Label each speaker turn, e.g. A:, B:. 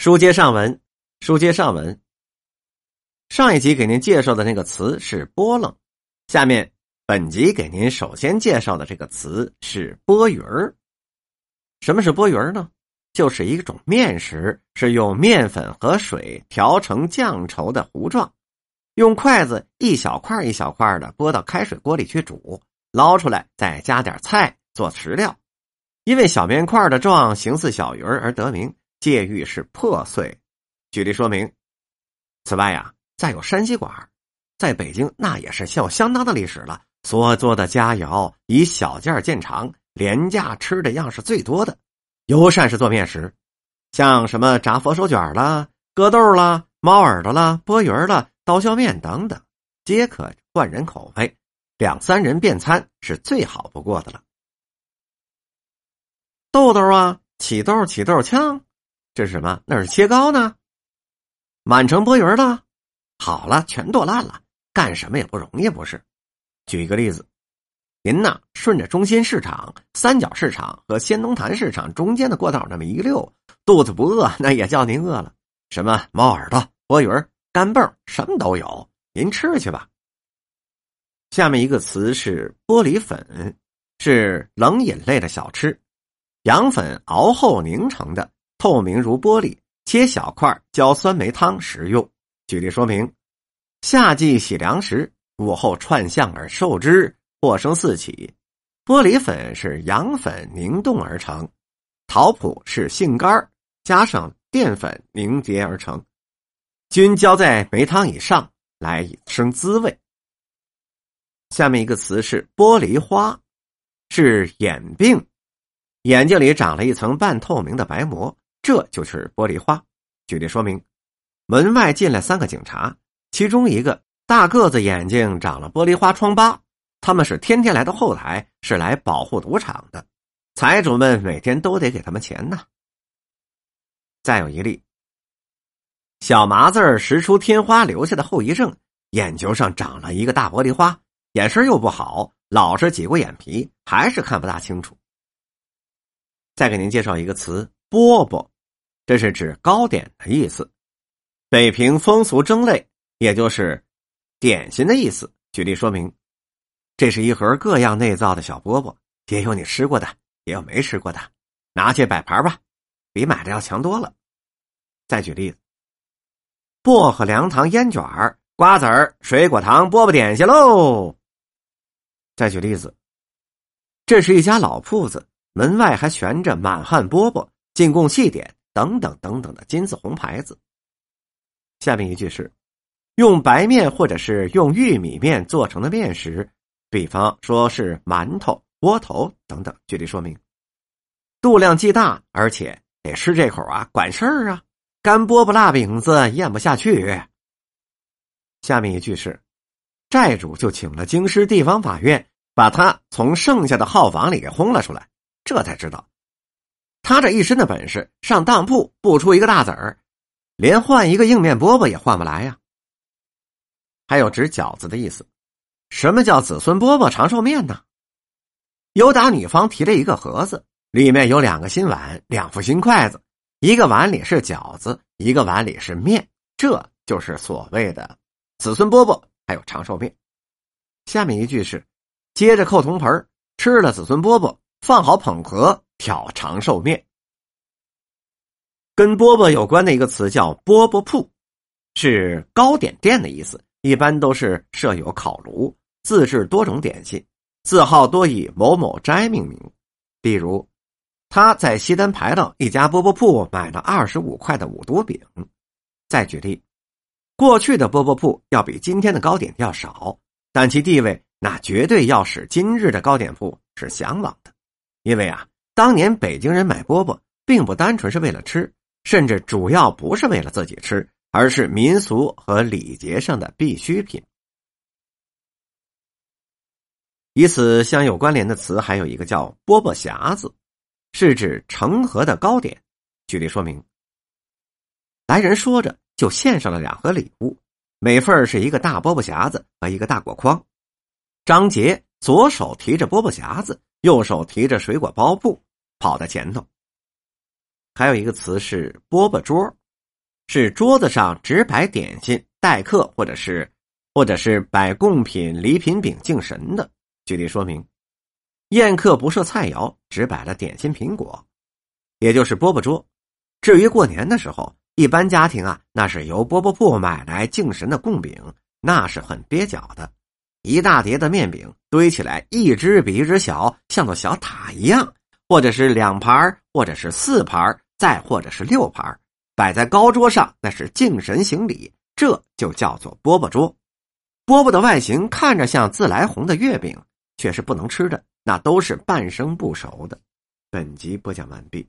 A: 书接上文，书接上文。上一集给您介绍的那个词是“波棱”，下面本集给您首先介绍的这个词是“波鱼儿”。什么是波鱼儿呢？就是一种面食，是用面粉和水调成酱稠的糊状，用筷子一小块一小块的拨到开水锅里去煮，捞出来再加点菜做食料。因为小面块的状形似小鱼儿而得名。戒欲是破碎。举例说明。此外呀，再有山西馆，在北京那也是有相当的历史了。所做的佳肴以小件见长，廉价吃的样式最多的，尤善是做面食，像什么炸佛手卷啦、割豆啦、猫耳朵啦、波鱼啦、刀削面等等，皆可换人口味，两三人便餐是最好不过的了。豆豆啊，起豆起豆枪。这是什么？那是切糕呢，满城波鱼了。好了，全剁烂了，干什么也不容易，不是？举一个例子，您呐，顺着中心市场、三角市场和仙农坛市场中间的过道那么一溜，肚子不饿，那也叫您饿了。什么猫耳朵、波鱼干蹦，什么都有，您吃去吧。下面一个词是玻璃粉，是冷饮类的小吃，羊粉熬后凝成的。透明如玻璃，切小块浇酸梅汤食用。举例说明：夏季洗粮食，午后串巷而受之，祸生四起。玻璃粉是羊粉凝冻而成，桃脯是杏干加上淀粉凝结而成，均浇在梅汤以上，来以生滋味。下面一个词是玻璃花，是眼病，眼睛里长了一层半透明的白膜。这就是玻璃花。举例说明：门外进来三个警察，其中一个大个子，眼睛长了玻璃花疮疤。他们是天天来到后台，是来保护赌场的。财主们每天都得给他们钱呢。再有一例，小麻子识出天花留下的后遗症，眼球上长了一个大玻璃花，眼神又不好，老是挤过眼皮，还是看不大清楚。再给您介绍一个词：饽饽。这是指糕点的意思，北平风俗蒸类，也就是点心的意思。举例说明，这是一盒各样内造的小饽饽，也有你吃过的，也有没吃过的，拿去摆盘吧，比买的要强多了。再举例子，薄荷凉糖烟卷瓜子儿、水果糖饽饽点心喽。再举例子，这是一家老铺子，门外还悬着满汉饽饽，进贡细点。等等等等的金字红牌子。下面一句是，用白面或者是用玉米面做成的面食，比方说是馒头、窝头等等。举例说明，度量既大，而且得吃这口啊，管事儿啊。干饽饽、辣饼子咽不下去。下面一句是，债主就请了京师地方法院，把他从剩下的号房里给轰了出来。这才知道。他这一身的本事，上当铺不出一个大子儿，连换一个硬面饽饽也换不来呀。还有指饺子的意思，什么叫子孙饽饽长寿面呢？有打女方提了一个盒子，里面有两个新碗，两副新筷子，一个碗里是饺子，一个碗里是面，这就是所谓的子孙饽饽，还有长寿面。下面一句是，接着扣铜盆吃了子孙饽饽，放好捧盒。挑长寿面，跟饽饽有关的一个词叫饽饽铺，是糕点店的意思。一般都是设有烤炉，自制多种点心，字号多以某某斋命名。例如，他在西单牌楼一家饽饽铺买了二十五块的五毒饼。再举例，过去的饽饽铺要比今天的糕点要少，但其地位那绝对要使今日的糕点铺是向往的，因为啊。当年北京人买饽饽，并不单纯是为了吃，甚至主要不是为了自己吃，而是民俗和礼节上的必需品。与此相有关联的词还有一个叫“饽饽匣子”，是指成盒的糕点。举例说明：来人说着，就献上了两盒礼物，每份是一个大饽饽匣子和一个大果筐。张杰左手提着饽饽匣子，右手提着水果包布。跑在前头。还有一个词是饽饽桌，是桌子上只摆点心待客，或者是或者是摆贡品、礼品饼敬神的。举例说明，宴客不设菜肴，只摆了点心、苹果，也就是饽饽桌。至于过年的时候，一般家庭啊，那是由饽饽铺买来敬神的贡饼，那是很蹩脚的，一大叠的面饼堆起来，一只比一只小，像座小塔一样，或者是两盘，或者是四盘，再或者是六盘，摆在高桌上，那是敬神行礼，这就叫做饽饽桌。饽饽的外形看着像自来红的月饼，却是不能吃的，那都是半生不熟的。本集播讲完毕。